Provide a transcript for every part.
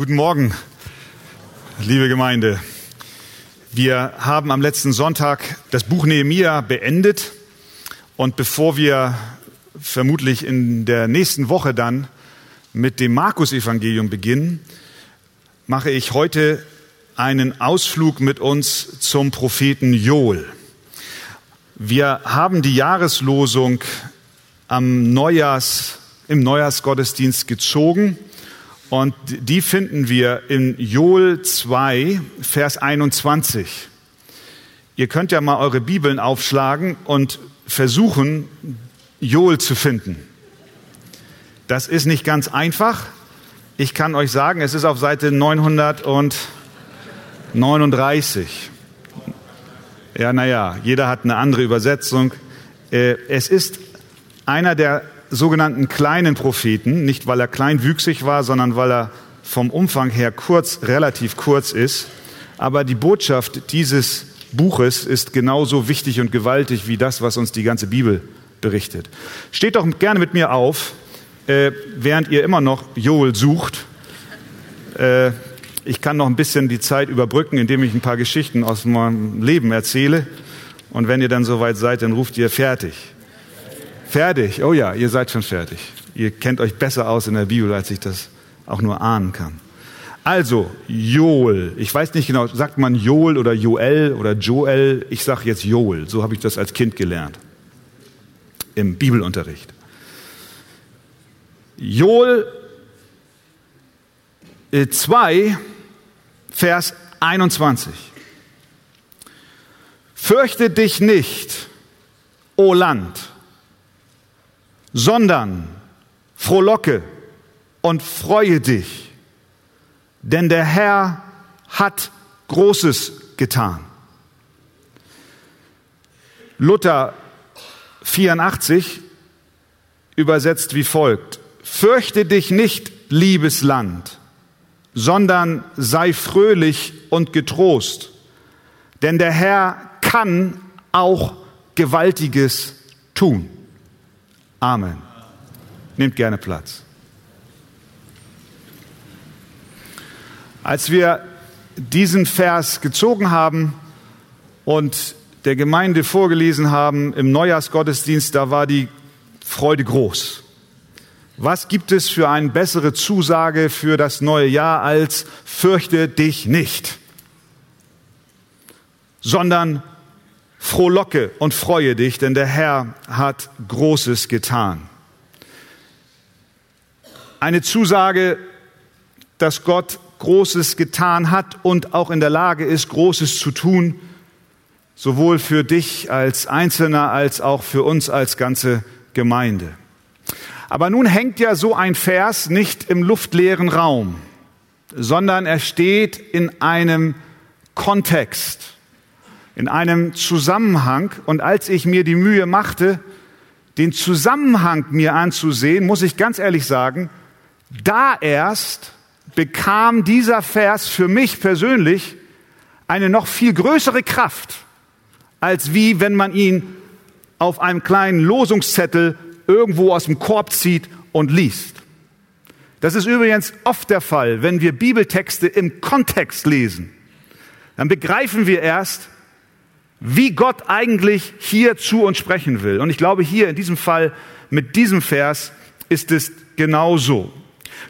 Guten Morgen, liebe Gemeinde. Wir haben am letzten Sonntag das Buch Nehemia beendet und bevor wir vermutlich in der nächsten Woche dann mit dem Markus-Evangelium beginnen, mache ich heute einen Ausflug mit uns zum Propheten Joel. Wir haben die Jahreslosung am Neujahrs, im Neujahrsgottesdienst gezogen und die finden wir in Joel 2, Vers 21. Ihr könnt ja mal eure Bibeln aufschlagen und versuchen, Joel zu finden. Das ist nicht ganz einfach. Ich kann euch sagen, es ist auf Seite 939. Ja, naja, jeder hat eine andere Übersetzung. Äh, es ist einer der sogenannten kleinen Propheten, nicht weil er kleinwüchsig war, sondern weil er vom Umfang her kurz, relativ kurz ist. Aber die Botschaft dieses Buches ist genauso wichtig und gewaltig wie das, was uns die ganze Bibel berichtet. Steht doch gerne mit mir auf, äh, während ihr immer noch Joel sucht. Äh, ich kann noch ein bisschen die Zeit überbrücken, indem ich ein paar Geschichten aus meinem Leben erzähle. Und wenn ihr dann soweit seid, dann ruft ihr fertig. Fertig. Oh ja, ihr seid schon fertig. Ihr kennt euch besser aus in der Bibel, als ich das auch nur ahnen kann. Also, Joel. Ich weiß nicht genau, sagt man Joel oder Joel oder Joel? Ich sage jetzt Joel. So habe ich das als Kind gelernt. Im Bibelunterricht. Joel 2, äh, Vers 21. Fürchte dich nicht, o Land sondern frohlocke und freue dich, denn der Herr hat Großes getan. Luther 84 übersetzt wie folgt. Fürchte dich nicht, liebes Land, sondern sei fröhlich und getrost, denn der Herr kann auch Gewaltiges tun. Amen. Nehmt gerne Platz. Als wir diesen Vers gezogen haben und der Gemeinde vorgelesen haben im Neujahrsgottesdienst, da war die Freude groß. Was gibt es für eine bessere Zusage für das neue Jahr als fürchte dich nicht, sondern Frohlocke und freue dich, denn der Herr hat Großes getan. Eine Zusage, dass Gott Großes getan hat und auch in der Lage ist, Großes zu tun, sowohl für dich als Einzelner als auch für uns als ganze Gemeinde. Aber nun hängt ja so ein Vers nicht im luftleeren Raum, sondern er steht in einem Kontext in einem Zusammenhang. Und als ich mir die Mühe machte, den Zusammenhang mir anzusehen, muss ich ganz ehrlich sagen, da erst bekam dieser Vers für mich persönlich eine noch viel größere Kraft, als wie wenn man ihn auf einem kleinen Losungszettel irgendwo aus dem Korb zieht und liest. Das ist übrigens oft der Fall, wenn wir Bibeltexte im Kontext lesen. Dann begreifen wir erst, wie Gott eigentlich hier zu uns sprechen will. Und ich glaube, hier in diesem Fall mit diesem Vers ist es genauso.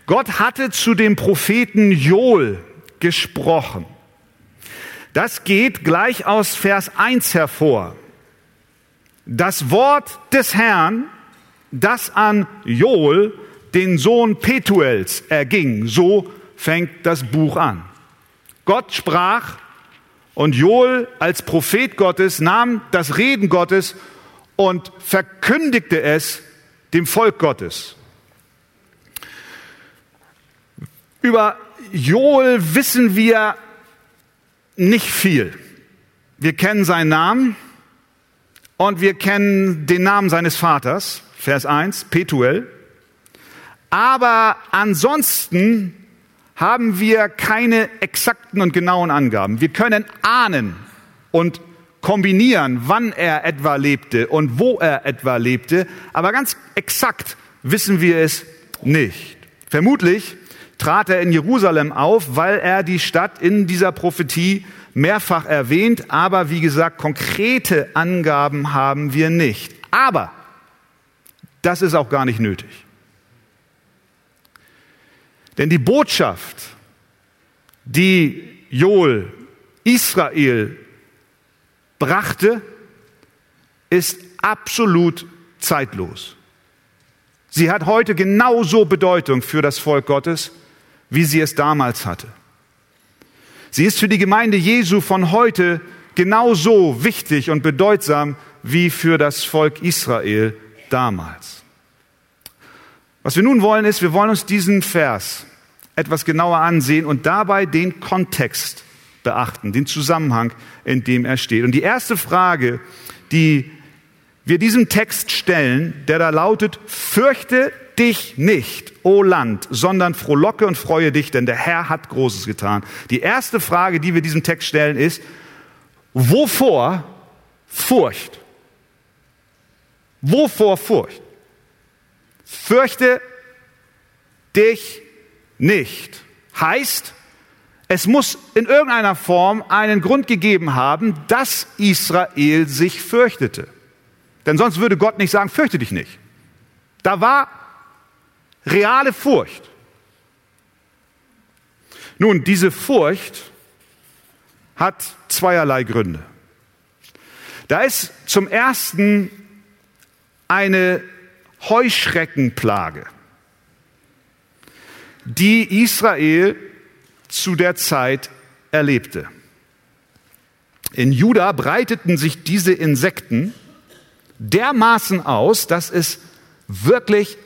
Gott hatte zu dem Propheten Joel gesprochen. Das geht gleich aus Vers 1 hervor. Das Wort des Herrn, das an Joel, den Sohn Petuels, erging. So fängt das Buch an. Gott sprach und Joel als Prophet Gottes nahm das Reden Gottes und verkündigte es dem Volk Gottes. Über Joel wissen wir nicht viel. Wir kennen seinen Namen und wir kennen den Namen seines Vaters, Vers 1, Petuel. Aber ansonsten haben wir keine exakten und genauen Angaben. Wir können ahnen und kombinieren, wann er etwa lebte und wo er etwa lebte, aber ganz exakt wissen wir es nicht. Vermutlich trat er in Jerusalem auf, weil er die Stadt in dieser Prophetie mehrfach erwähnt. Aber wie gesagt, konkrete Angaben haben wir nicht. Aber das ist auch gar nicht nötig. Denn die Botschaft, die Joel Israel brachte, ist absolut zeitlos. Sie hat heute genauso Bedeutung für das Volk Gottes, wie sie es damals hatte. Sie ist für die Gemeinde Jesu von heute genauso wichtig und bedeutsam wie für das Volk Israel damals. Was wir nun wollen, ist, wir wollen uns diesen Vers etwas genauer ansehen und dabei den Kontext beachten, den Zusammenhang, in dem er steht. Und die erste Frage, die wir diesem Text stellen, der da lautet, fürchte dich nicht, o Land, sondern frohlocke und freue dich, denn der Herr hat Großes getan. Die erste Frage, die wir diesem Text stellen, ist, wovor Furcht? Wovor Furcht? Fürchte dich nicht. Heißt, es muss in irgendeiner Form einen Grund gegeben haben, dass Israel sich fürchtete. Denn sonst würde Gott nicht sagen, fürchte dich nicht. Da war reale Furcht. Nun, diese Furcht hat zweierlei Gründe. Da ist zum ersten eine Heuschreckenplage, die Israel zu der Zeit erlebte. In Juda breiteten sich diese Insekten dermaßen aus, dass es wirklich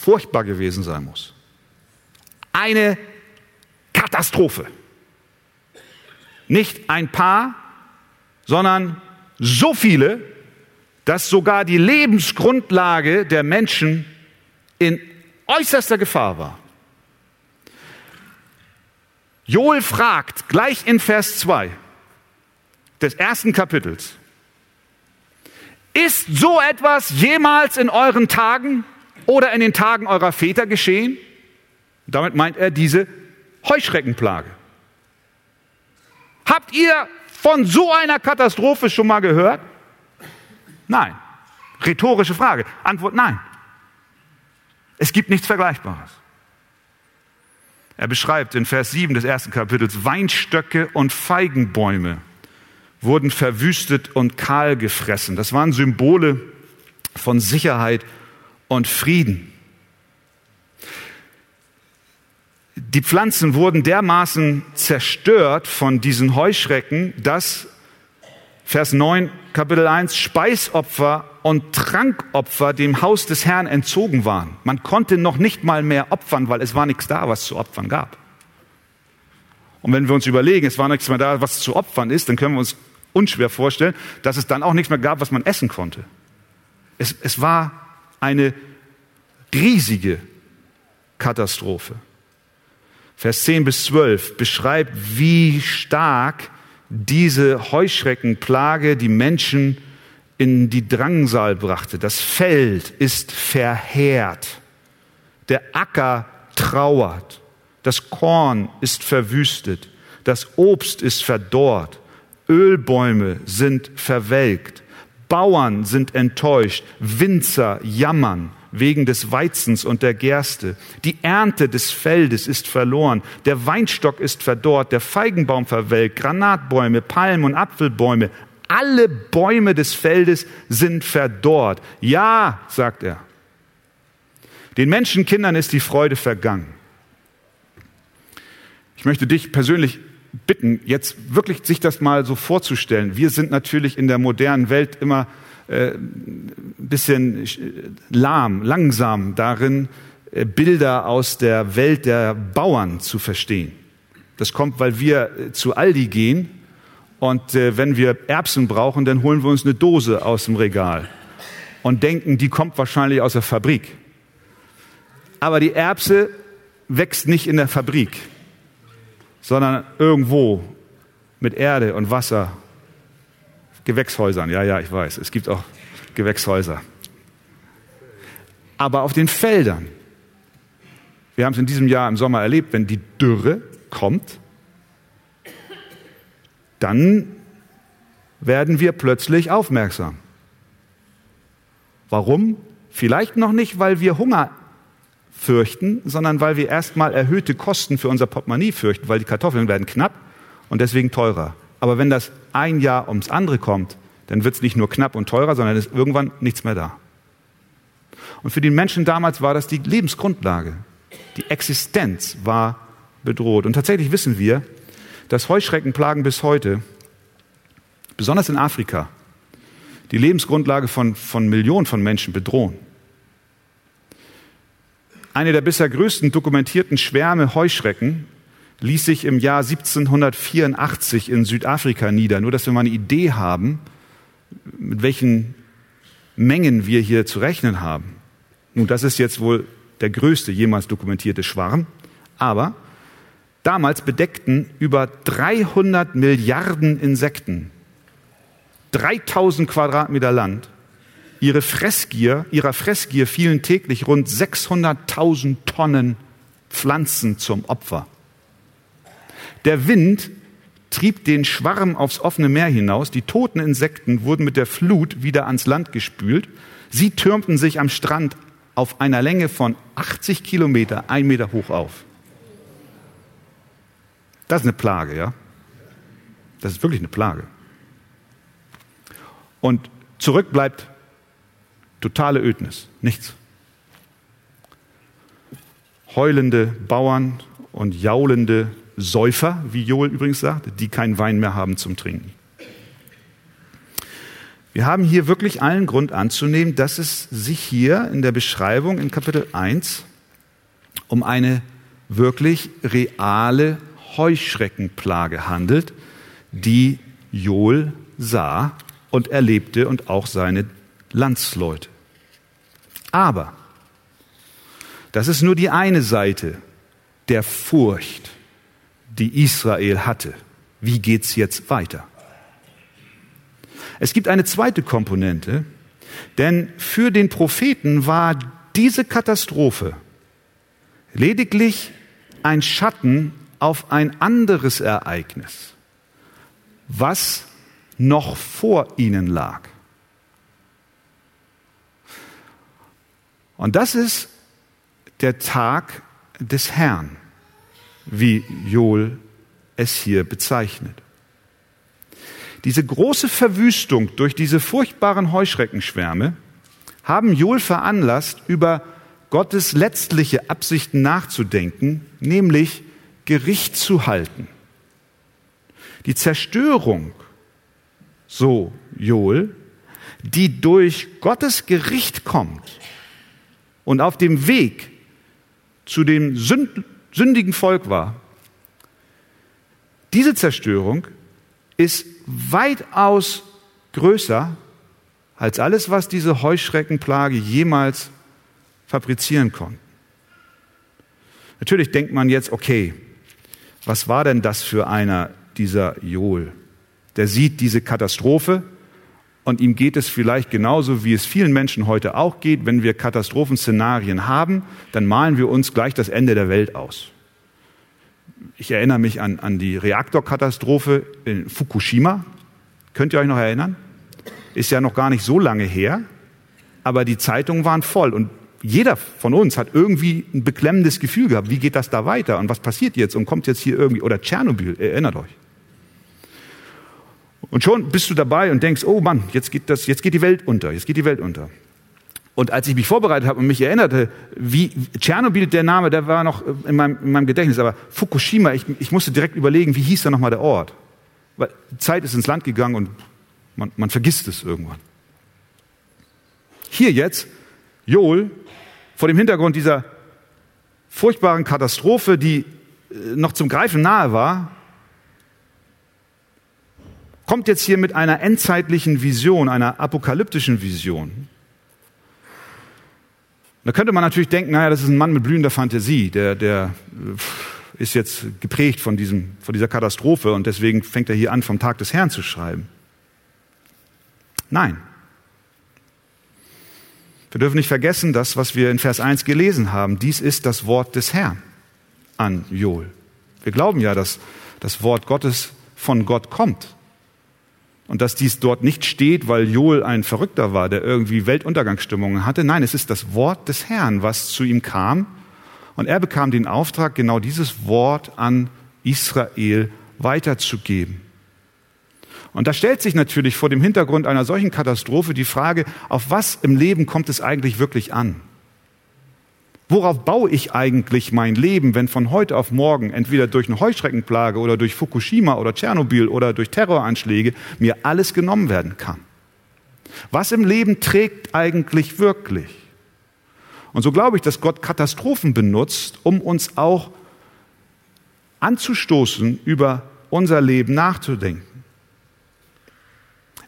furchtbar gewesen sein muss. Eine Katastrophe. Nicht ein paar, sondern so viele, dass sogar die Lebensgrundlage der Menschen in äußerster Gefahr war. Joel fragt gleich in Vers 2 des ersten Kapitels, ist so etwas jemals in euren Tagen oder in den Tagen eurer Väter geschehen? Damit meint er diese Heuschreckenplage. Habt ihr von so einer Katastrophe schon mal gehört? Nein. Rhetorische Frage. Antwort nein. Es gibt nichts Vergleichbares. Er beschreibt in Vers 7 des ersten Kapitels, Weinstöcke und Feigenbäume wurden verwüstet und kahl gefressen. Das waren Symbole von Sicherheit und Frieden. Die Pflanzen wurden dermaßen zerstört von diesen Heuschrecken, dass Vers 9, Kapitel 1, Speisopfer und Trankopfer dem Haus des Herrn entzogen waren. Man konnte noch nicht mal mehr opfern, weil es war nichts da, was zu opfern gab. Und wenn wir uns überlegen, es war nichts mehr da, was zu opfern ist, dann können wir uns unschwer vorstellen, dass es dann auch nichts mehr gab, was man essen konnte. Es, es war eine riesige Katastrophe. Vers 10 bis 12 beschreibt, wie stark diese Heuschreckenplage die Menschen in die Drangsal brachte. Das Feld ist verheert. Der Acker trauert. Das Korn ist verwüstet. Das Obst ist verdorrt. Ölbäume sind verwelkt. Bauern sind enttäuscht. Winzer jammern wegen des Weizens und der Gerste. Die Ernte des Feldes ist verloren, der Weinstock ist verdorrt, der Feigenbaum verwelkt, Granatbäume, Palmen und Apfelbäume, alle Bäume des Feldes sind verdorrt. Ja, sagt er. Den Menschenkindern ist die Freude vergangen. Ich möchte dich persönlich bitten, jetzt wirklich sich das mal so vorzustellen. Wir sind natürlich in der modernen Welt immer äh, ein bisschen lahm, langsam darin, äh, Bilder aus der Welt der Bauern zu verstehen. Das kommt, weil wir äh, zu Aldi gehen und äh, wenn wir Erbsen brauchen, dann holen wir uns eine Dose aus dem Regal und denken, die kommt wahrscheinlich aus der Fabrik. Aber die Erbse wächst nicht in der Fabrik, sondern irgendwo mit Erde und Wasser Gewächshäusern. Ja, ja, ich weiß. Es gibt auch Gewächshäuser. Aber auf den Feldern Wir haben es in diesem Jahr im Sommer erlebt, wenn die Dürre kommt, dann werden wir plötzlich aufmerksam. Warum? Vielleicht noch nicht, weil wir Hunger fürchten, sondern weil wir erstmal erhöhte Kosten für unser Portemonnaie fürchten, weil die Kartoffeln werden knapp und deswegen teurer. Aber wenn das ein Jahr ums andere kommt, dann wird es nicht nur knapp und teurer, sondern ist irgendwann nichts mehr da. Und für die Menschen damals war das die Lebensgrundlage. Die Existenz war bedroht. Und tatsächlich wissen wir, dass Heuschreckenplagen bis heute, besonders in Afrika, die Lebensgrundlage von, von Millionen von Menschen bedrohen. Eine der bisher größten dokumentierten Schwärme Heuschrecken ließ sich im Jahr 1784 in Südafrika nieder. Nur, dass wir mal eine Idee haben, mit welchen Mengen wir hier zu rechnen haben. Nun, das ist jetzt wohl der größte jemals dokumentierte Schwarm, aber damals bedeckten über 300 Milliarden Insekten 3000 Quadratmeter Land. Ihre Fressgier, ihrer Fressgier fielen täglich rund 600.000 Tonnen Pflanzen zum Opfer. Der Wind trieb den Schwarm aufs offene Meer hinaus. Die toten Insekten wurden mit der Flut wieder ans Land gespült. Sie türmten sich am Strand auf einer Länge von 80 Kilometer, ein Meter hoch auf. Das ist eine Plage, ja? Das ist wirklich eine Plage. Und zurück bleibt totale Ödnis, nichts. Heulende Bauern und jaulende Säufer, wie Joel übrigens sagt, die keinen Wein mehr haben zum Trinken. Wir haben hier wirklich allen Grund anzunehmen, dass es sich hier in der Beschreibung in Kapitel 1 um eine wirklich reale Heuschreckenplage handelt, die Joel sah und erlebte und auch seine Landsleute. Aber das ist nur die eine Seite der Furcht, die Israel hatte. Wie geht's jetzt weiter? Es gibt eine zweite Komponente, denn für den Propheten war diese Katastrophe lediglich ein Schatten auf ein anderes Ereignis, was noch vor ihnen lag. Und das ist der Tag des Herrn, wie Joel es hier bezeichnet. Diese große Verwüstung durch diese furchtbaren Heuschreckenschwärme haben Joel veranlasst, über Gottes letztliche Absichten nachzudenken, nämlich Gericht zu halten. Die Zerstörung, so Joel, die durch Gottes Gericht kommt und auf dem Weg zu dem sündigen Volk war, diese Zerstörung ist weitaus größer als alles, was diese Heuschreckenplage jemals fabrizieren konnte. Natürlich denkt man jetzt, okay, was war denn das für einer, dieser Joel? Der sieht diese Katastrophe und ihm geht es vielleicht genauso, wie es vielen Menschen heute auch geht. Wenn wir Katastrophenszenarien haben, dann malen wir uns gleich das Ende der Welt aus. Ich erinnere mich an, an die Reaktorkatastrophe in Fukushima. Könnt ihr euch noch erinnern? Ist ja noch gar nicht so lange her, aber die Zeitungen waren voll und jeder von uns hat irgendwie ein beklemmendes Gefühl gehabt. Wie geht das da weiter und was passiert jetzt und kommt jetzt hier irgendwie, oder Tschernobyl, erinnert euch. Und schon bist du dabei und denkst, oh Mann, jetzt geht, das, jetzt geht die Welt unter, jetzt geht die Welt unter. Und als ich mich vorbereitet habe und mich erinnerte, wie Tschernobyl, der Name, der war noch in meinem, in meinem Gedächtnis, aber Fukushima, ich, ich musste direkt überlegen, wie hieß da nochmal der Ort? Weil Zeit ist ins Land gegangen und man, man vergisst es irgendwann. Hier jetzt, Joel, vor dem Hintergrund dieser furchtbaren Katastrophe, die äh, noch zum Greifen nahe war, kommt jetzt hier mit einer endzeitlichen Vision, einer apokalyptischen Vision. Da könnte man natürlich denken, naja, das ist ein Mann mit blühender Fantasie, der, der äh, ist jetzt geprägt von, diesem, von dieser Katastrophe und deswegen fängt er hier an, vom Tag des Herrn zu schreiben. Nein. Wir dürfen nicht vergessen, das, was wir in Vers 1 gelesen haben. Dies ist das Wort des Herrn an Joel. Wir glauben ja, dass das Wort Gottes von Gott kommt. Und dass dies dort nicht steht, weil Joel ein Verrückter war, der irgendwie Weltuntergangsstimmungen hatte. Nein, es ist das Wort des Herrn, was zu ihm kam. Und er bekam den Auftrag, genau dieses Wort an Israel weiterzugeben. Und da stellt sich natürlich vor dem Hintergrund einer solchen Katastrophe die Frage, auf was im Leben kommt es eigentlich wirklich an? Worauf baue ich eigentlich mein Leben, wenn von heute auf morgen entweder durch eine Heuschreckenplage oder durch Fukushima oder Tschernobyl oder durch Terroranschläge mir alles genommen werden kann? Was im Leben trägt eigentlich wirklich? Und so glaube ich, dass Gott Katastrophen benutzt, um uns auch anzustoßen, über unser Leben nachzudenken.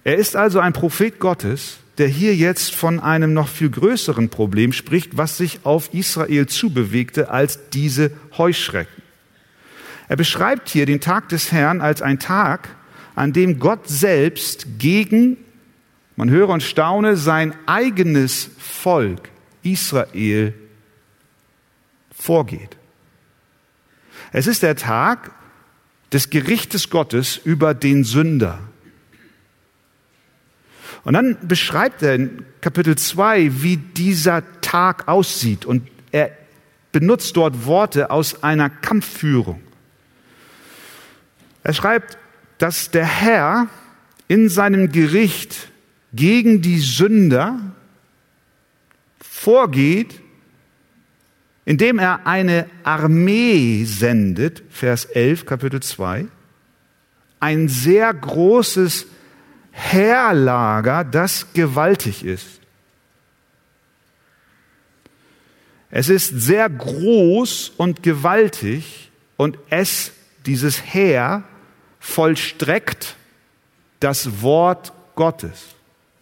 Er ist also ein Prophet Gottes, der hier jetzt von einem noch viel größeren Problem spricht, was sich auf Israel zubewegte als diese Heuschrecken. Er beschreibt hier den Tag des Herrn als ein Tag, an dem Gott selbst gegen, man höre und staune, sein eigenes Volk Israel vorgeht. Es ist der Tag des Gerichtes Gottes über den Sünder. Und dann beschreibt er in Kapitel 2, wie dieser Tag aussieht. Und er benutzt dort Worte aus einer Kampfführung. Er schreibt, dass der Herr in seinem Gericht gegen die Sünder vorgeht, indem er eine Armee sendet, Vers 11, Kapitel 2, ein sehr großes Heerlager, das gewaltig ist. Es ist sehr groß und gewaltig und es, dieses Heer, vollstreckt das Wort Gottes.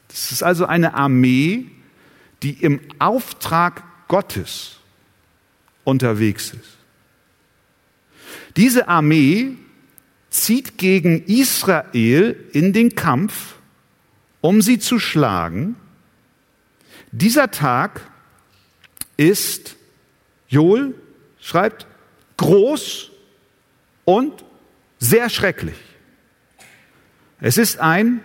Das ist also eine Armee, die im Auftrag Gottes unterwegs ist. Diese Armee zieht gegen Israel in den Kampf, um sie zu schlagen. Dieser Tag ist, Joel schreibt, groß und sehr schrecklich. Es ist ein,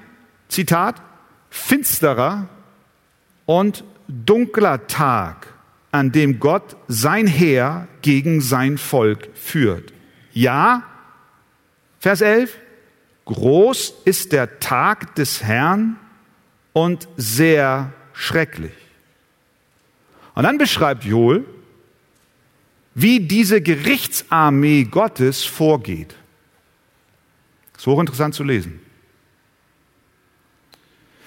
Zitat, finsterer und dunkler Tag, an dem Gott sein Heer gegen sein Volk führt. Ja, Vers 11, groß ist der Tag des Herrn und sehr schrecklich. Und dann beschreibt Joel, wie diese Gerichtsarmee Gottes vorgeht. Ist hochinteressant zu lesen.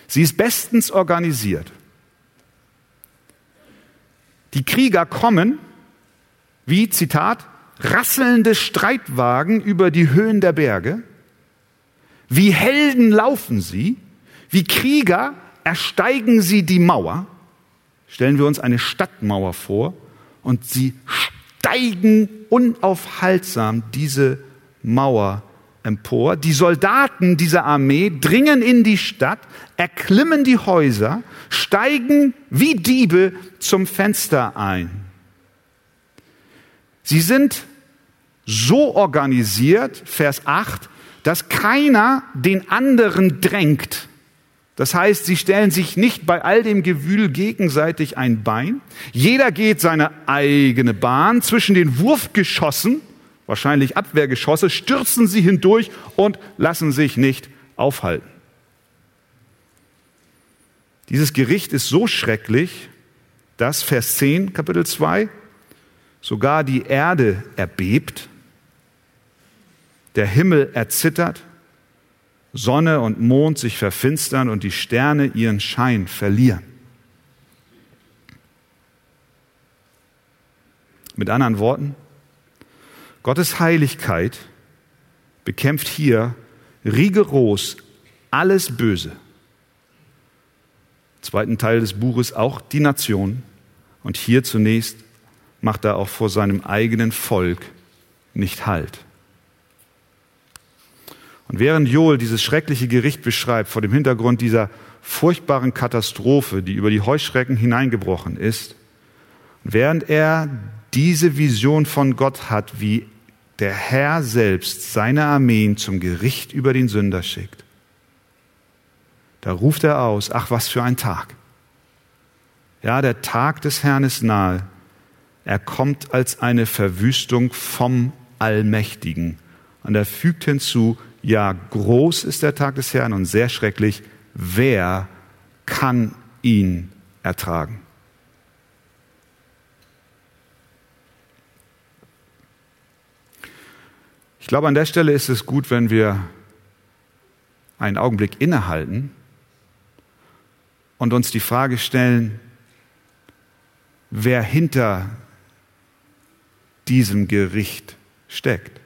Sie ist bestens organisiert. Die Krieger kommen, wie, Zitat, rasselnde Streitwagen über die Höhen der Berge. Wie Helden laufen sie, wie Krieger ersteigen sie die Mauer. Stellen wir uns eine Stadtmauer vor und sie steigen unaufhaltsam diese Mauer empor. Die Soldaten dieser Armee dringen in die Stadt, erklimmen die Häuser, steigen wie Diebe zum Fenster ein. Sie sind so organisiert, Vers 8, dass keiner den anderen drängt. Das heißt, sie stellen sich nicht bei all dem Gewühl gegenseitig ein Bein. Jeder geht seine eigene Bahn. Zwischen den Wurfgeschossen, wahrscheinlich Abwehrgeschosse, stürzen sie hindurch und lassen sich nicht aufhalten. Dieses Gericht ist so schrecklich, dass Vers 10, Kapitel 2, sogar die Erde erbebt, der Himmel erzittert, Sonne und Mond sich verfinstern und die Sterne ihren Schein verlieren. Mit anderen Worten, Gottes Heiligkeit bekämpft hier rigoros alles Böse. Im zweiten Teil des Buches auch die Nation und hier zunächst macht er auch vor seinem eigenen Volk nicht Halt. Und während Joel dieses schreckliche Gericht beschreibt, vor dem Hintergrund dieser furchtbaren Katastrophe, die über die Heuschrecken hineingebrochen ist, während er diese Vision von Gott hat, wie der Herr selbst seine Armeen zum Gericht über den Sünder schickt, da ruft er aus, ach was für ein Tag. Ja, der Tag des Herrn ist nahe. Er kommt als eine Verwüstung vom Allmächtigen. Und er fügt hinzu, ja, groß ist der Tag des Herrn und sehr schrecklich. Wer kann ihn ertragen? Ich glaube, an der Stelle ist es gut, wenn wir einen Augenblick innehalten und uns die Frage stellen, wer hinter diesem Gericht steckt.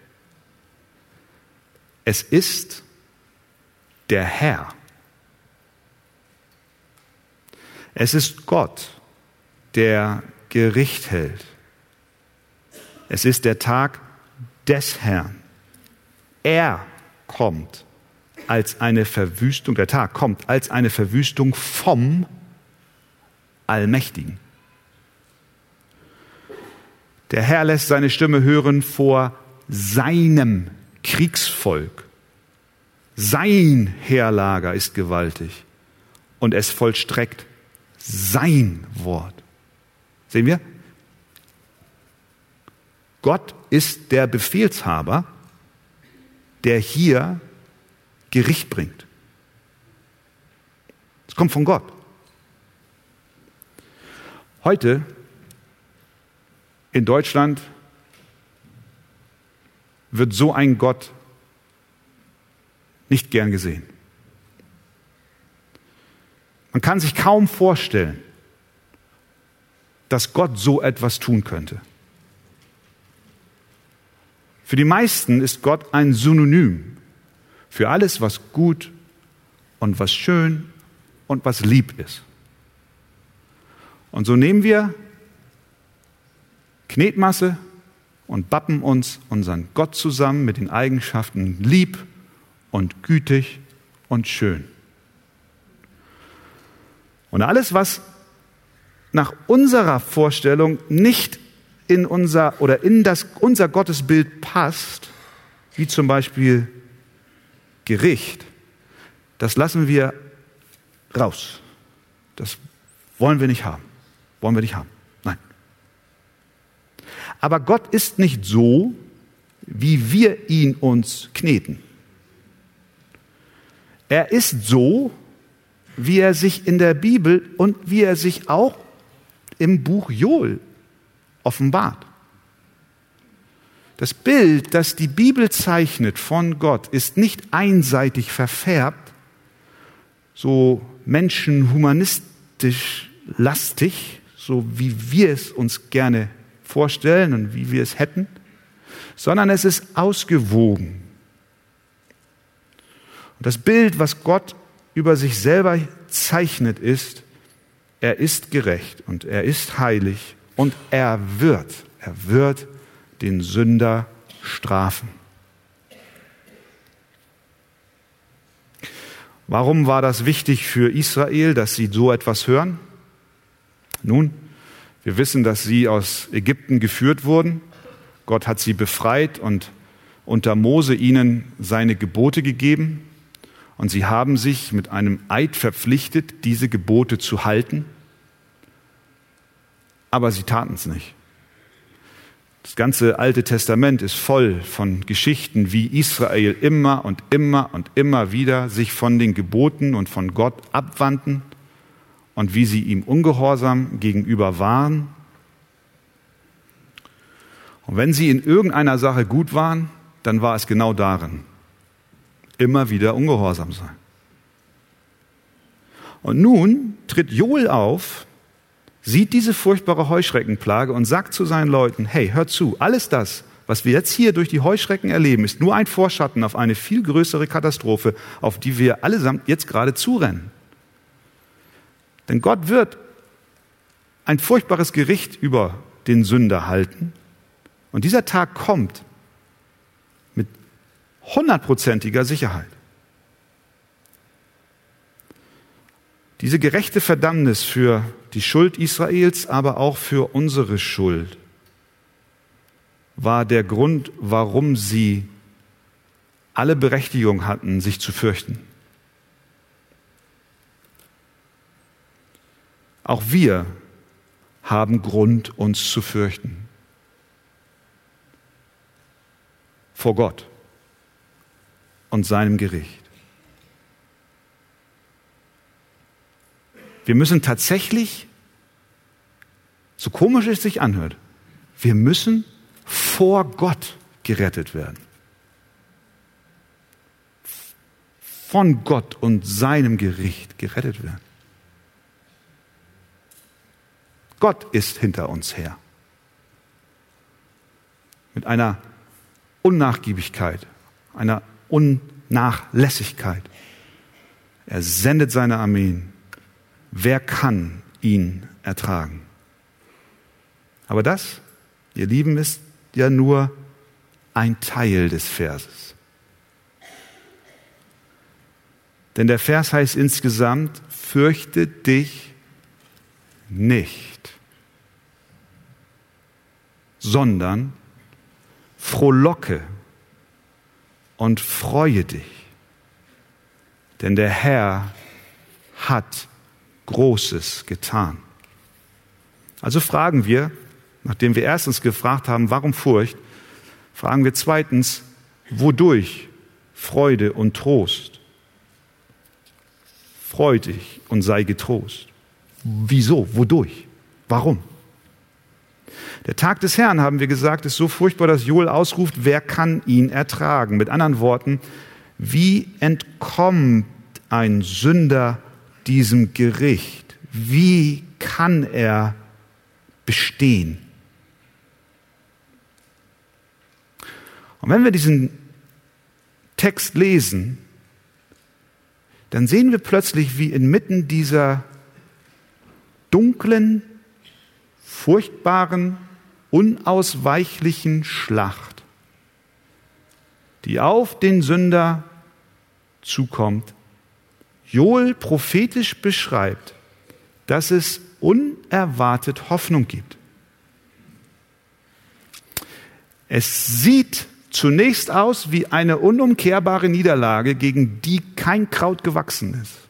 Es ist der Herr. Es ist Gott, der Gericht hält. Es ist der Tag des Herrn. Er kommt als eine Verwüstung, der Tag kommt als eine Verwüstung vom Allmächtigen. Der Herr lässt seine Stimme hören vor seinem Kriegsvolk. Sein Heerlager ist gewaltig und es vollstreckt sein Wort. Sehen wir? Gott ist der Befehlshaber, der hier Gericht bringt. Es kommt von Gott. Heute in Deutschland wird so ein Gott nicht gern gesehen. Man kann sich kaum vorstellen, dass Gott so etwas tun könnte. Für die meisten ist Gott ein Synonym für alles, was gut und was schön und was lieb ist. Und so nehmen wir Knetmasse und bappen uns unseren Gott zusammen mit den Eigenschaften lieb und gütig und schön. Und alles, was nach unserer Vorstellung nicht in unser oder in das, unser Gottesbild passt, wie zum Beispiel Gericht, das lassen wir raus. Das wollen wir nicht haben. Wollen wir nicht haben. Aber Gott ist nicht so, wie wir ihn uns kneten. Er ist so, wie er sich in der Bibel und wie er sich auch im Buch Joel offenbart. Das Bild, das die Bibel zeichnet von Gott, ist nicht einseitig verfärbt, so menschenhumanistisch lastig, so wie wir es uns gerne vorstellen und wie wir es hätten, sondern es ist ausgewogen. Und das Bild, was Gott über sich selber zeichnet, ist, er ist gerecht und er ist heilig und er wird, er wird den Sünder strafen. Warum war das wichtig für Israel, dass sie so etwas hören? Nun, wir wissen, dass sie aus Ägypten geführt wurden. Gott hat sie befreit und unter Mose ihnen seine Gebote gegeben. Und sie haben sich mit einem Eid verpflichtet, diese Gebote zu halten. Aber sie taten es nicht. Das ganze Alte Testament ist voll von Geschichten, wie Israel immer und immer und immer wieder sich von den Geboten und von Gott abwandten und wie sie ihm ungehorsam gegenüber waren. Und wenn sie in irgendeiner Sache gut waren, dann war es genau darin. Immer wieder ungehorsam sein. Und nun tritt Joel auf, sieht diese furchtbare Heuschreckenplage und sagt zu seinen Leuten, hey, hört zu, alles das, was wir jetzt hier durch die Heuschrecken erleben, ist nur ein Vorschatten auf eine viel größere Katastrophe, auf die wir allesamt jetzt gerade zurennen. Denn Gott wird ein furchtbares Gericht über den Sünder halten. Und dieser Tag kommt mit hundertprozentiger Sicherheit. Diese gerechte Verdammnis für die Schuld Israels, aber auch für unsere Schuld war der Grund, warum sie alle Berechtigung hatten, sich zu fürchten. Auch wir haben Grund, uns zu fürchten. Vor Gott und seinem Gericht. Wir müssen tatsächlich, so komisch es sich anhört, wir müssen vor Gott gerettet werden. Von Gott und seinem Gericht gerettet werden. Gott ist hinter uns her. Mit einer Unnachgiebigkeit, einer Unnachlässigkeit. Er sendet seine Armeen Wer kann ihn ertragen? Aber das, ihr Lieben, ist ja nur ein Teil des Verses. Denn der Vers heißt insgesamt, fürchte dich nicht, sondern frohlocke und freue dich, denn der Herr hat Großes getan. Also fragen wir, nachdem wir erstens gefragt haben, warum Furcht, fragen wir zweitens, wodurch Freude und Trost? Freu dich und sei getrost. Wieso? Wodurch? Warum? Der Tag des Herrn, haben wir gesagt, ist so furchtbar, dass Joel ausruft, wer kann ihn ertragen? Mit anderen Worten, wie entkommt ein Sünder diesem Gericht? Wie kann er bestehen? Und wenn wir diesen Text lesen, dann sehen wir plötzlich, wie inmitten dieser dunklen, furchtbaren, unausweichlichen Schlacht, die auf den Sünder zukommt, Joel prophetisch beschreibt, dass es unerwartet Hoffnung gibt. Es sieht zunächst aus wie eine unumkehrbare Niederlage, gegen die kein Kraut gewachsen ist.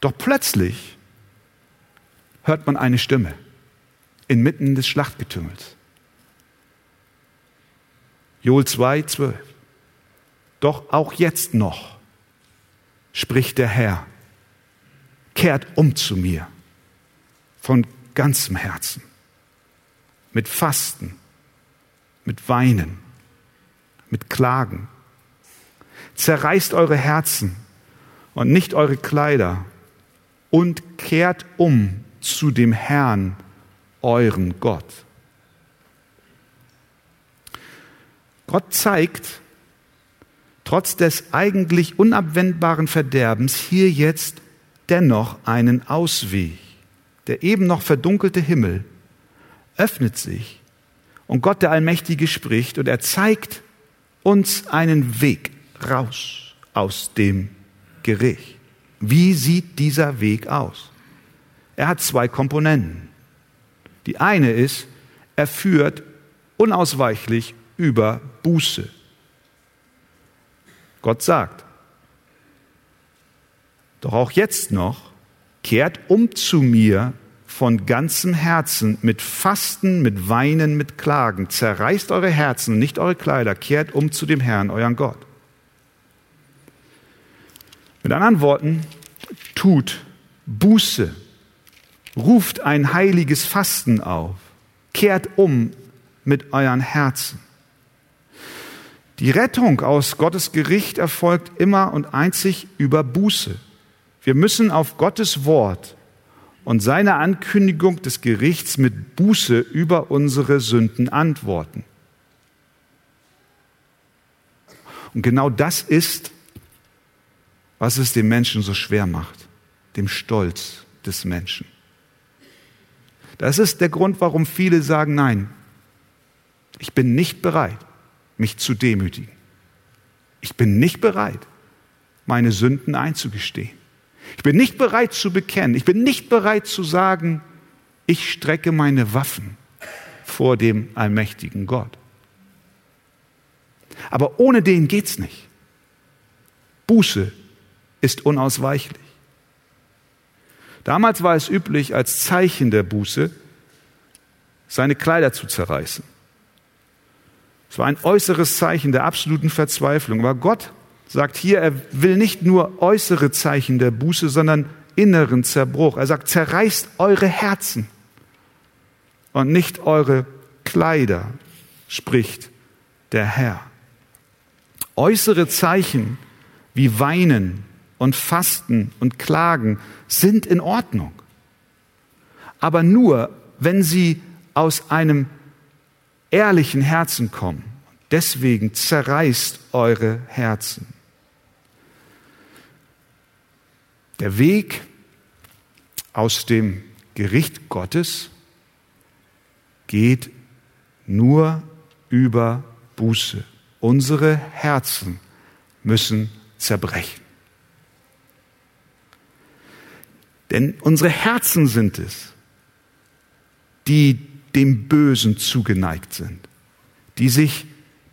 Doch plötzlich hört man eine Stimme inmitten des Schlachtgetümmels. Joel 2, 12. Doch auch jetzt noch spricht der Herr, kehrt um zu mir von ganzem Herzen, mit Fasten, mit Weinen, mit Klagen. Zerreißt eure Herzen und nicht eure Kleider und kehrt um zu dem Herrn, euren Gott. Gott zeigt, trotz des eigentlich unabwendbaren Verderbens hier jetzt dennoch einen Ausweg. Der eben noch verdunkelte Himmel öffnet sich und Gott der Allmächtige spricht und er zeigt uns einen Weg raus aus dem Gericht. Wie sieht dieser Weg aus? Er hat zwei Komponenten. Die eine ist, er führt unausweichlich über Buße. Gott sagt. Doch auch jetzt noch, kehrt um zu mir von ganzem Herzen, mit Fasten, mit Weinen, mit Klagen. Zerreißt eure Herzen, nicht eure Kleider, kehrt um zu dem Herrn, euren Gott. Mit anderen Worten, tut Buße, ruft ein heiliges Fasten auf, kehrt um mit euren Herzen. Die Rettung aus Gottes Gericht erfolgt immer und einzig über Buße. Wir müssen auf Gottes Wort und seine Ankündigung des Gerichts mit Buße über unsere Sünden antworten. Und genau das ist, was es dem Menschen so schwer macht, dem Stolz des Menschen. Das ist der Grund, warum viele sagen, nein, ich bin nicht bereit, mich zu demütigen. Ich bin nicht bereit, meine Sünden einzugestehen. Ich bin nicht bereit zu bekennen. Ich bin nicht bereit zu sagen, ich strecke meine Waffen vor dem allmächtigen Gott. Aber ohne den geht's nicht. Buße ist unausweichlich. Damals war es üblich, als Zeichen der Buße seine Kleider zu zerreißen. Es war ein äußeres Zeichen der absoluten Verzweiflung. Aber Gott sagt hier, er will nicht nur äußere Zeichen der Buße, sondern inneren Zerbruch. Er sagt, zerreißt eure Herzen und nicht eure Kleider, spricht der Herr. Äußere Zeichen wie Weinen und Fasten und Klagen sind in Ordnung. Aber nur, wenn sie aus einem ehrlichen Herzen kommen. Deswegen zerreißt eure Herzen. Der Weg aus dem Gericht Gottes geht nur über Buße. Unsere Herzen müssen zerbrechen. Denn unsere Herzen sind es, die dem Bösen zugeneigt sind, die sich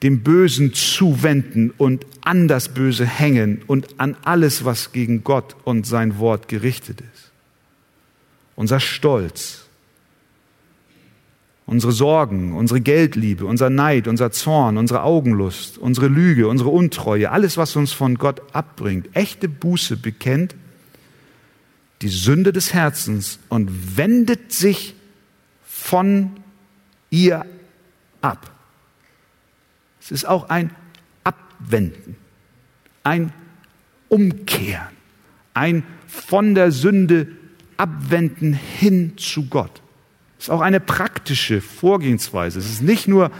dem Bösen zuwenden und an das Böse hängen und an alles, was gegen Gott und sein Wort gerichtet ist. Unser Stolz, unsere Sorgen, unsere Geldliebe, unser Neid, unser Zorn, unsere Augenlust, unsere Lüge, unsere Untreue, alles, was uns von Gott abbringt, echte Buße bekennt, die Sünde des Herzens und wendet sich von ihr ab. Es ist auch ein Abwenden, ein Umkehren, ein von der Sünde abwenden hin zu Gott. Es ist auch eine praktische Vorgehensweise. Es ist nicht nur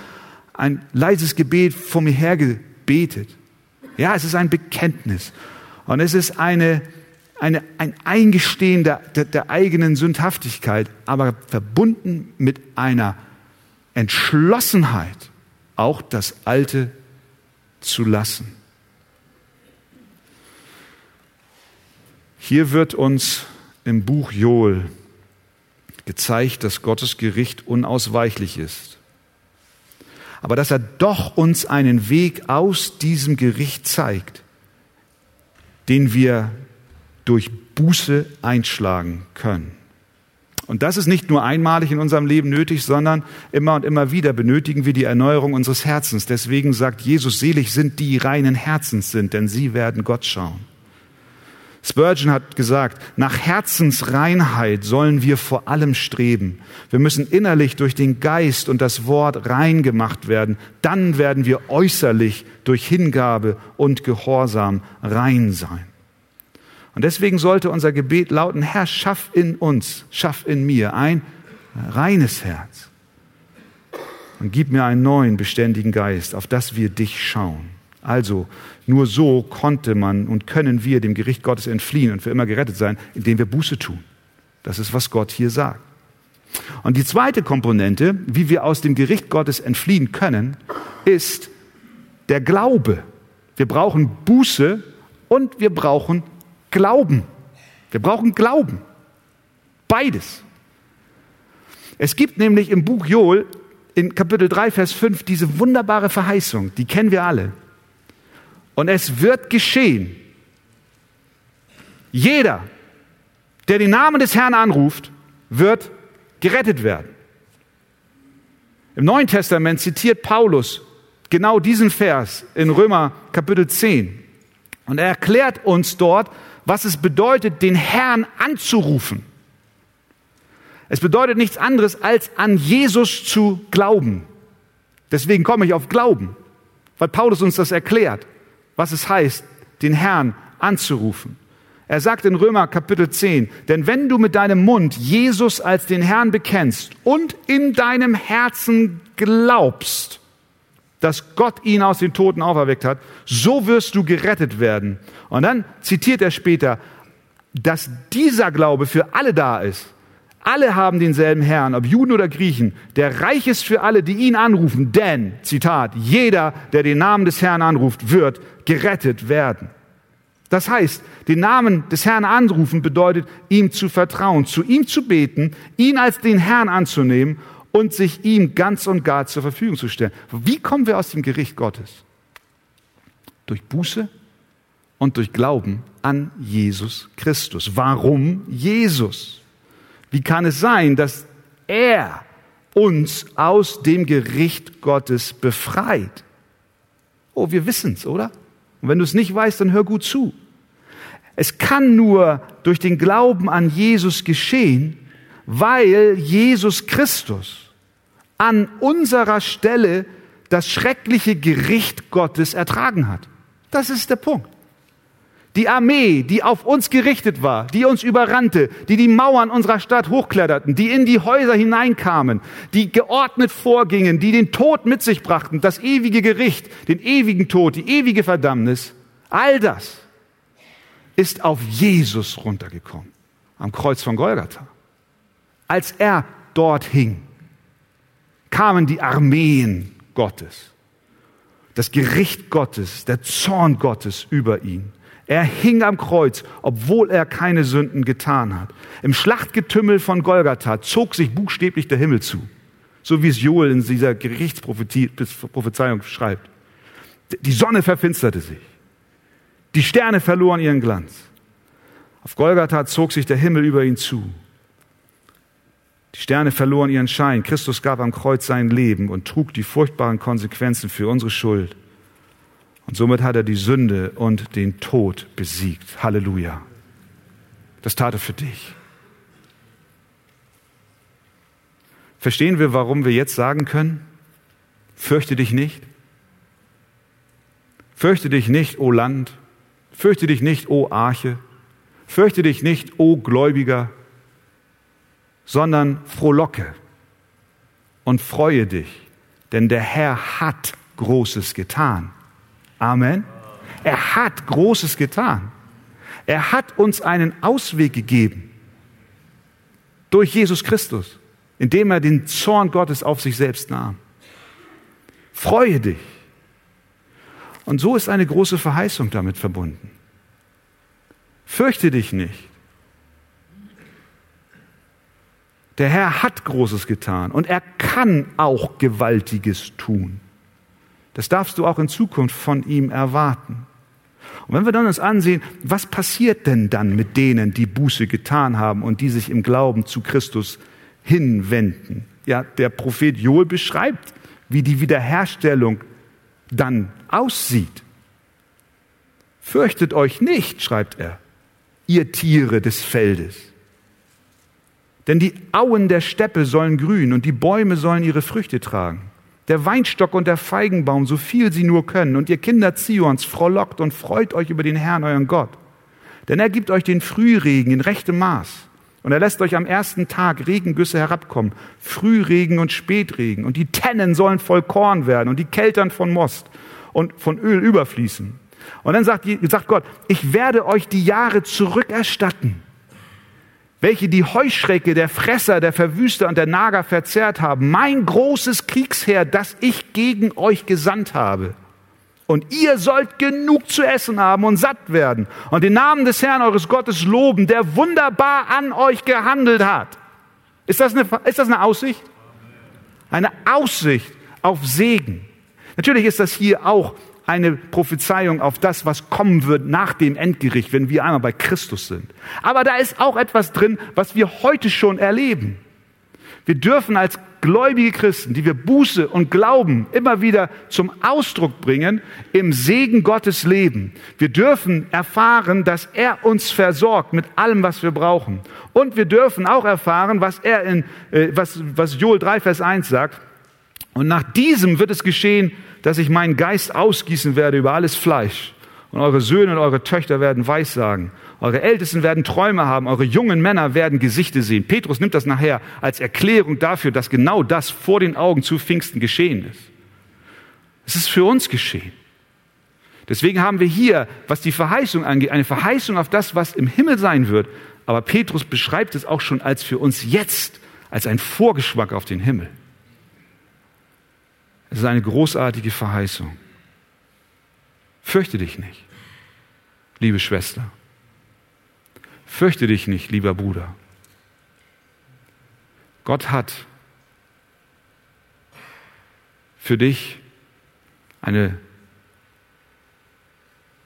ein leises Gebet vor mir her gebetet. Ja, es ist ein Bekenntnis. Und es ist eine, eine, ein Eingestehen der, der, der eigenen Sündhaftigkeit, aber verbunden mit einer Entschlossenheit, auch das Alte zu lassen. Hier wird uns im Buch Joel gezeigt, dass Gottes Gericht unausweichlich ist. Aber dass er doch uns einen Weg aus diesem Gericht zeigt, den wir durch Buße einschlagen können. Und das ist nicht nur einmalig in unserem Leben nötig, sondern immer und immer wieder benötigen wir die Erneuerung unseres Herzens. Deswegen sagt Jesus, selig sind die reinen Herzens sind, denn sie werden Gott schauen. Spurgeon hat gesagt, nach Herzensreinheit sollen wir vor allem streben. Wir müssen innerlich durch den Geist und das Wort rein gemacht werden. Dann werden wir äußerlich durch Hingabe und Gehorsam rein sein. Und deswegen sollte unser Gebet lauten, Herr, schaff in uns, schaff in mir ein reines Herz. Und gib mir einen neuen, beständigen Geist, auf das wir dich schauen. Also, nur so konnte man und können wir dem Gericht Gottes entfliehen und für immer gerettet sein, indem wir Buße tun. Das ist, was Gott hier sagt. Und die zweite Komponente, wie wir aus dem Gericht Gottes entfliehen können, ist der Glaube. Wir brauchen Buße und wir brauchen Glauben. Wir brauchen Glauben. Beides. Es gibt nämlich im Buch Joel in Kapitel 3, Vers 5 diese wunderbare Verheißung, die kennen wir alle. Und es wird geschehen. Jeder, der den Namen des Herrn anruft, wird gerettet werden. Im Neuen Testament zitiert Paulus genau diesen Vers in Römer Kapitel 10. Und er erklärt uns dort, was es bedeutet, den Herrn anzurufen. Es bedeutet nichts anderes, als an Jesus zu glauben. Deswegen komme ich auf Glauben, weil Paulus uns das erklärt, was es heißt, den Herrn anzurufen. Er sagt in Römer Kapitel 10, denn wenn du mit deinem Mund Jesus als den Herrn bekennst und in deinem Herzen glaubst, dass Gott ihn aus den Toten auferweckt hat, so wirst du gerettet werden. Und dann zitiert er später, dass dieser Glaube für alle da ist. Alle haben denselben Herrn, ob Juden oder Griechen, der reich ist für alle, die ihn anrufen. Denn, Zitat, jeder, der den Namen des Herrn anruft, wird gerettet werden. Das heißt, den Namen des Herrn anrufen bedeutet, ihm zu vertrauen, zu ihm zu beten, ihn als den Herrn anzunehmen und sich ihm ganz und gar zur Verfügung zu stellen. Wie kommen wir aus dem Gericht Gottes? Durch Buße und durch Glauben an Jesus Christus. Warum Jesus? Wie kann es sein, dass er uns aus dem Gericht Gottes befreit? Oh, wir wissen es, oder? Und wenn du es nicht weißt, dann hör gut zu. Es kann nur durch den Glauben an Jesus geschehen, weil Jesus Christus an unserer Stelle das schreckliche Gericht Gottes ertragen hat. Das ist der Punkt. Die Armee, die auf uns gerichtet war, die uns überrannte, die die Mauern unserer Stadt hochkletterten, die in die Häuser hineinkamen, die geordnet vorgingen, die den Tod mit sich brachten, das ewige Gericht, den ewigen Tod, die ewige Verdammnis, all das ist auf Jesus runtergekommen, am Kreuz von Golgatha. Als er dort hing, kamen die Armeen Gottes, das Gericht Gottes, der Zorn Gottes über ihn. Er hing am Kreuz, obwohl er keine Sünden getan hat. Im Schlachtgetümmel von zog sich buchstäblich der Himmel zu. So wie es Joel in dieser Gerichtsprophezeiung schreibt. Die Sonne verfinsterte sich. Die Sterne verloren ihren Glanz. Auf Golgatha zog sich der Himmel über ihn zu. Die Sterne verloren ihren Schein. Christus gab am Kreuz sein Leben und trug die furchtbaren Konsequenzen für unsere Schuld. Und somit hat er die Sünde und den Tod besiegt. Halleluja. Das tat er für dich. Verstehen wir, warum wir jetzt sagen können, fürchte dich nicht? Fürchte dich nicht, o Land. Fürchte dich nicht, o Arche. Fürchte dich nicht, o Gläubiger, sondern frohlocke und freue dich, denn der Herr hat Großes getan. Amen. Er hat Großes getan. Er hat uns einen Ausweg gegeben durch Jesus Christus, indem er den Zorn Gottes auf sich selbst nahm. Freue dich. Und so ist eine große Verheißung damit verbunden. Fürchte dich nicht. Der Herr hat Großes getan und er kann auch Gewaltiges tun. Das darfst du auch in Zukunft von ihm erwarten. Und wenn wir dann uns ansehen, was passiert denn dann mit denen, die Buße getan haben und die sich im Glauben zu Christus hinwenden? Ja, der Prophet Joel beschreibt, wie die Wiederherstellung dann aussieht. Fürchtet euch nicht, schreibt er, ihr Tiere des Feldes. Denn die Auen der Steppe sollen grünen und die Bäume sollen ihre Früchte tragen der Weinstock und der Feigenbaum, so viel sie nur können. Und ihr Kinder Zions, frohlockt und freut euch über den Herrn, euren Gott. Denn er gibt euch den Frühregen in rechtem Maß. Und er lässt euch am ersten Tag Regengüsse herabkommen, Frühregen und Spätregen. Und die Tennen sollen voll Korn werden und die Keltern von Most und von Öl überfließen. Und dann sagt, sagt Gott, ich werde euch die Jahre zurückerstatten welche die Heuschrecke, der Fresser, der Verwüster und der Nager verzehrt haben. Mein großes Kriegsheer, das ich gegen euch gesandt habe. Und ihr sollt genug zu essen haben und satt werden und den Namen des Herrn eures Gottes loben, der wunderbar an euch gehandelt hat. Ist das eine, ist das eine Aussicht? Eine Aussicht auf Segen. Natürlich ist das hier auch eine Prophezeiung auf das, was kommen wird nach dem Endgericht, wenn wir einmal bei Christus sind. Aber da ist auch etwas drin, was wir heute schon erleben. Wir dürfen als gläubige Christen, die wir Buße und Glauben immer wieder zum Ausdruck bringen, im Segen Gottes leben. Wir dürfen erfahren, dass er uns versorgt mit allem, was wir brauchen. Und wir dürfen auch erfahren, was er in, äh, was, was Joel 3, Vers 1 sagt. Und nach diesem wird es geschehen, dass ich meinen Geist ausgießen werde über alles Fleisch. Und eure Söhne und eure Töchter werden Weissagen. Eure Ältesten werden Träume haben. Eure jungen Männer werden Gesichte sehen. Petrus nimmt das nachher als Erklärung dafür, dass genau das vor den Augen zu Pfingsten geschehen ist. Es ist für uns geschehen. Deswegen haben wir hier, was die Verheißung angeht, eine Verheißung auf das, was im Himmel sein wird. Aber Petrus beschreibt es auch schon als für uns jetzt, als ein Vorgeschmack auf den Himmel. Es ist eine großartige Verheißung. Fürchte dich nicht. liebe Schwester. Fürchte dich nicht, lieber Bruder. Gott hat für dich eine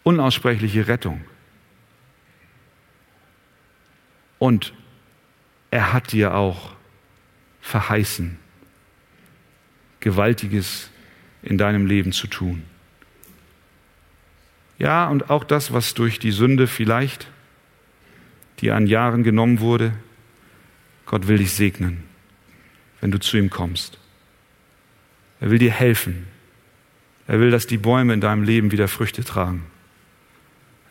unaussprechliche Rettung. Und er hat dir auch verheißen, Gewaltiges in deinem Leben zu tun. Ja, und auch das, was durch die Sünde vielleicht dir an Jahren genommen wurde, Gott will dich segnen, wenn du zu ihm kommst. Er will dir helfen. Er will, dass die Bäume in deinem Leben wieder Früchte tragen.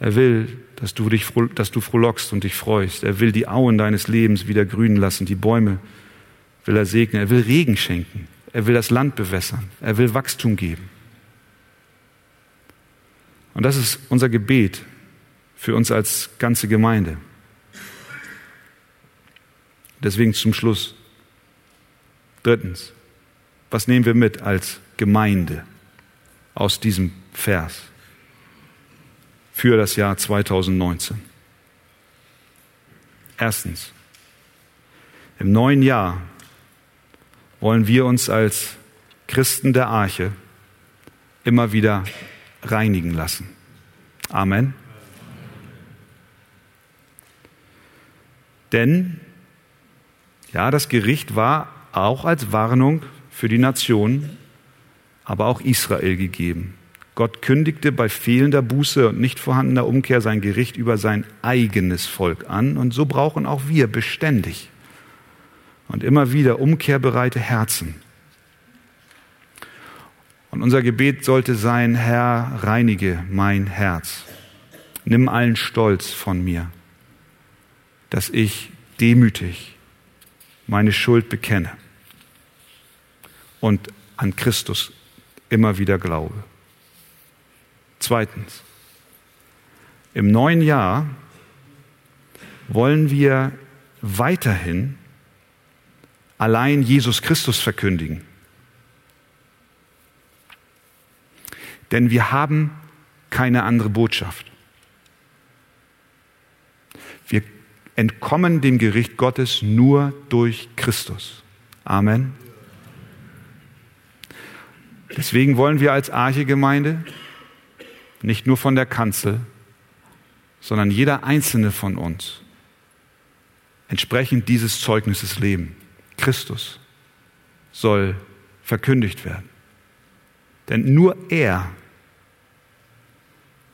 Er will, dass du dich, dass du frohlockst und dich freust. Er will die Auen deines Lebens wieder grünen lassen. Die Bäume will er segnen. Er will Regen schenken. Er will das Land bewässern. Er will Wachstum geben. Und das ist unser Gebet für uns als ganze Gemeinde. Deswegen zum Schluss. Drittens, was nehmen wir mit als Gemeinde aus diesem Vers für das Jahr 2019? Erstens, im neuen Jahr wollen wir uns als Christen der Arche immer wieder reinigen lassen. Amen. Denn, ja, das Gericht war auch als Warnung für die Nation, aber auch Israel gegeben. Gott kündigte bei fehlender Buße und nicht vorhandener Umkehr sein Gericht über sein eigenes Volk an. Und so brauchen auch wir beständig und immer wieder umkehrbereite Herzen und unser Gebet sollte sein, Herr, reinige mein Herz. Nimm allen Stolz von mir, dass ich demütig meine Schuld bekenne und an Christus immer wieder glaube. Zweitens, im neuen Jahr wollen wir weiterhin allein Jesus Christus verkündigen. Denn wir haben keine andere Botschaft. Wir entkommen dem Gericht Gottes nur durch Christus. Amen. Deswegen wollen wir als Arche-Gemeinde nicht nur von der Kanzel, sondern jeder einzelne von uns entsprechend dieses Zeugnisses leben. Christus soll verkündigt werden. Denn nur er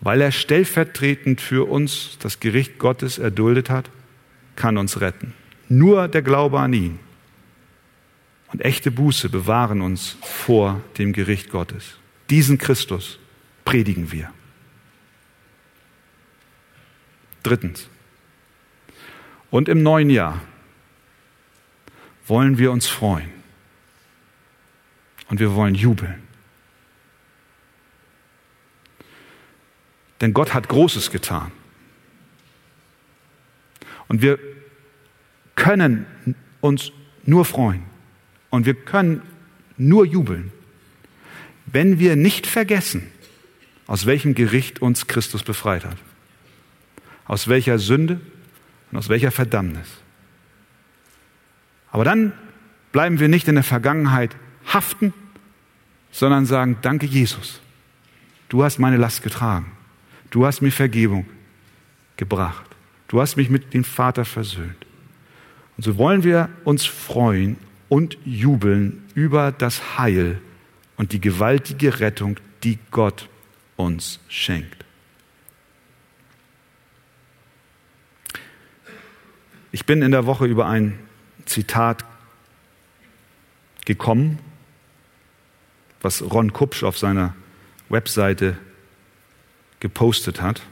weil er stellvertretend für uns das Gericht Gottes erduldet hat, kann uns retten. Nur der Glaube an ihn und echte Buße bewahren uns vor dem Gericht Gottes. Diesen Christus predigen wir. Drittens. Und im neuen Jahr wollen wir uns freuen. Und wir wollen jubeln. Denn Gott hat Großes getan. Und wir können uns nur freuen. Und wir können nur jubeln, wenn wir nicht vergessen, aus welchem Gericht uns Christus befreit hat. Aus welcher Sünde und aus welcher Verdammnis. Aber dann bleiben wir nicht in der Vergangenheit haften, sondern sagen, danke Jesus, du hast meine Last getragen. Du hast mir Vergebung gebracht. Du hast mich mit dem Vater versöhnt. Und so wollen wir uns freuen und jubeln über das Heil und die gewaltige Rettung, die Gott uns schenkt. Ich bin in der Woche über ein Zitat gekommen, was Ron Kupsch auf seiner Webseite gepostet hat.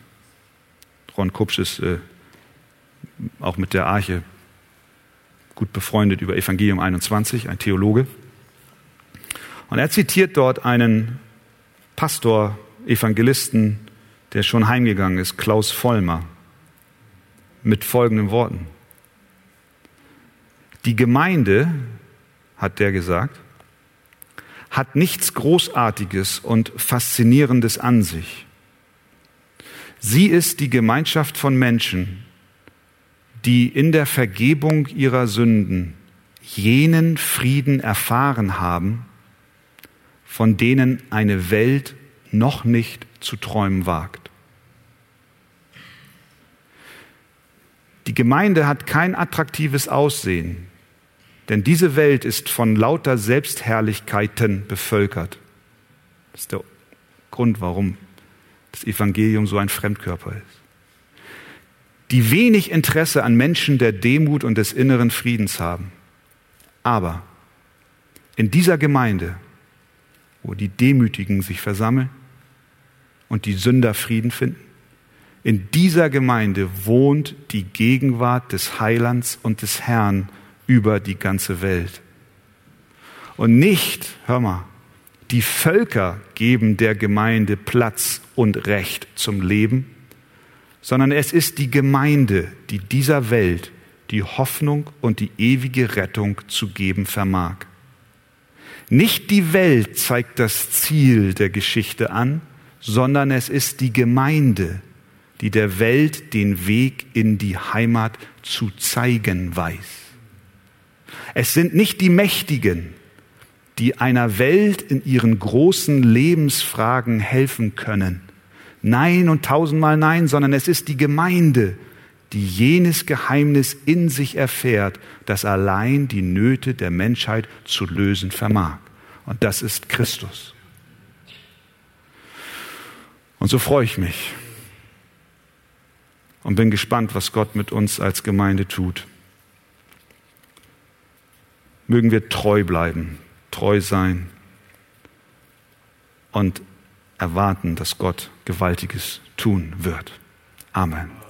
Ron Kupsch ist äh, auch mit der Arche gut befreundet über Evangelium 21, ein Theologe. Und er zitiert dort einen Pastor, Evangelisten, der schon heimgegangen ist, Klaus Vollmer, mit folgenden Worten. Die Gemeinde, hat der gesagt, hat nichts Großartiges und Faszinierendes an sich. Sie ist die Gemeinschaft von Menschen, die in der Vergebung ihrer Sünden jenen Frieden erfahren haben, von denen eine Welt noch nicht zu träumen wagt. Die Gemeinde hat kein attraktives Aussehen, denn diese Welt ist von lauter Selbstherrlichkeiten bevölkert. Das ist der Grund, warum das Evangelium so ein Fremdkörper ist. Die wenig Interesse an Menschen der Demut und des inneren Friedens haben. Aber in dieser Gemeinde, wo die Demütigen sich versammeln und die Sünder Frieden finden, in dieser Gemeinde wohnt die Gegenwart des Heilands und des Herrn über die ganze Welt. Und nicht, hör mal, die Völker geben der Gemeinde Platz und Recht zum Leben, sondern es ist die Gemeinde, die dieser Welt die Hoffnung und die ewige Rettung zu geben vermag. Nicht die Welt zeigt das Ziel der Geschichte an, sondern es ist die Gemeinde, die der Welt den Weg in die Heimat zu zeigen weiß. Es sind nicht die Mächtigen, die einer Welt in ihren großen Lebensfragen helfen können. Nein und tausendmal nein, sondern es ist die Gemeinde, die jenes Geheimnis in sich erfährt, das allein die Nöte der Menschheit zu lösen vermag. Und das ist Christus. Und so freue ich mich und bin gespannt, was Gott mit uns als Gemeinde tut. Mögen wir treu bleiben, treu sein und erwarten, dass Gott Gewaltiges tun wird. Amen.